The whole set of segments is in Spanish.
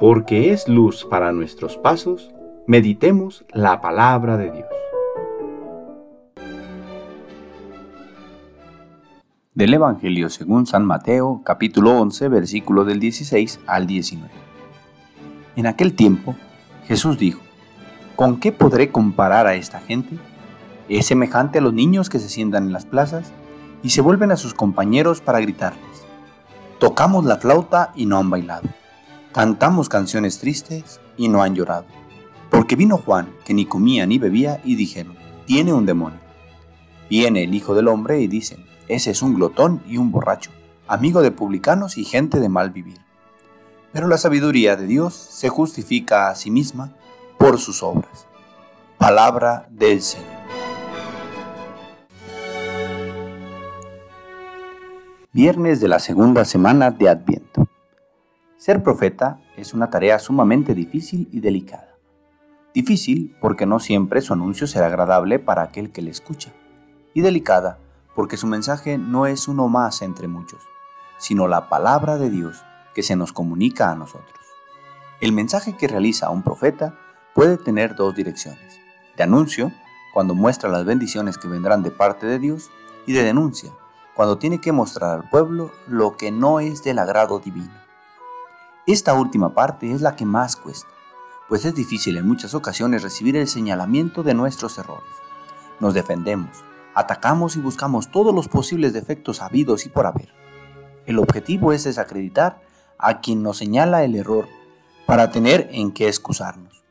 porque es luz para nuestros pasos, meditemos la palabra de Dios. Del Evangelio según San Mateo, capítulo 11, versículo del 16 al 19. En aquel tiempo, Jesús dijo, ¿con qué podré comparar a esta gente? Es semejante a los niños que se sientan en las plazas y se vuelven a sus compañeros para gritarles. Tocamos la flauta y no han bailado Cantamos canciones tristes y no han llorado. Porque vino Juan, que ni comía ni bebía, y dijeron, tiene un demonio. Viene el Hijo del Hombre y dicen, ese es un glotón y un borracho, amigo de publicanos y gente de mal vivir. Pero la sabiduría de Dios se justifica a sí misma por sus obras. Palabra del Señor. Viernes de la segunda semana de Adviento. Ser profeta es una tarea sumamente difícil y delicada. Difícil porque no siempre su anuncio será agradable para aquel que le escucha. Y delicada porque su mensaje no es uno más entre muchos, sino la palabra de Dios que se nos comunica a nosotros. El mensaje que realiza un profeta puede tener dos direcciones. De anuncio, cuando muestra las bendiciones que vendrán de parte de Dios, y de denuncia, cuando tiene que mostrar al pueblo lo que no es del agrado divino. Esta última parte es la que más cuesta, pues es difícil en muchas ocasiones recibir el señalamiento de nuestros errores. Nos defendemos, atacamos y buscamos todos los posibles defectos habidos y por haber. El objetivo es desacreditar a quien nos señala el error para tener en qué excusarnos,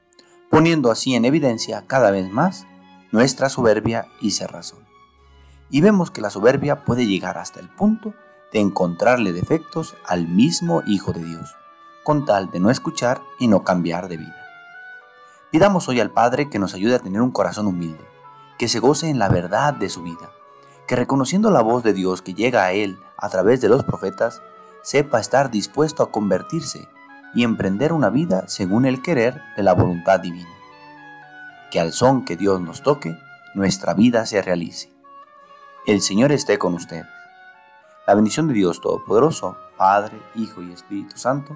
poniendo así en evidencia cada vez más nuestra soberbia y cerrazón. Y vemos que la soberbia puede llegar hasta el punto de encontrarle defectos al mismo Hijo de Dios con tal de no escuchar y no cambiar de vida. Pidamos hoy al Padre que nos ayude a tener un corazón humilde, que se goce en la verdad de su vida, que reconociendo la voz de Dios que llega a Él a través de los profetas, sepa estar dispuesto a convertirse y emprender una vida según el querer de la voluntad divina. Que al son que Dios nos toque, nuestra vida se realice. El Señor esté con ustedes. La bendición de Dios Todopoderoso, Padre, Hijo y Espíritu Santo,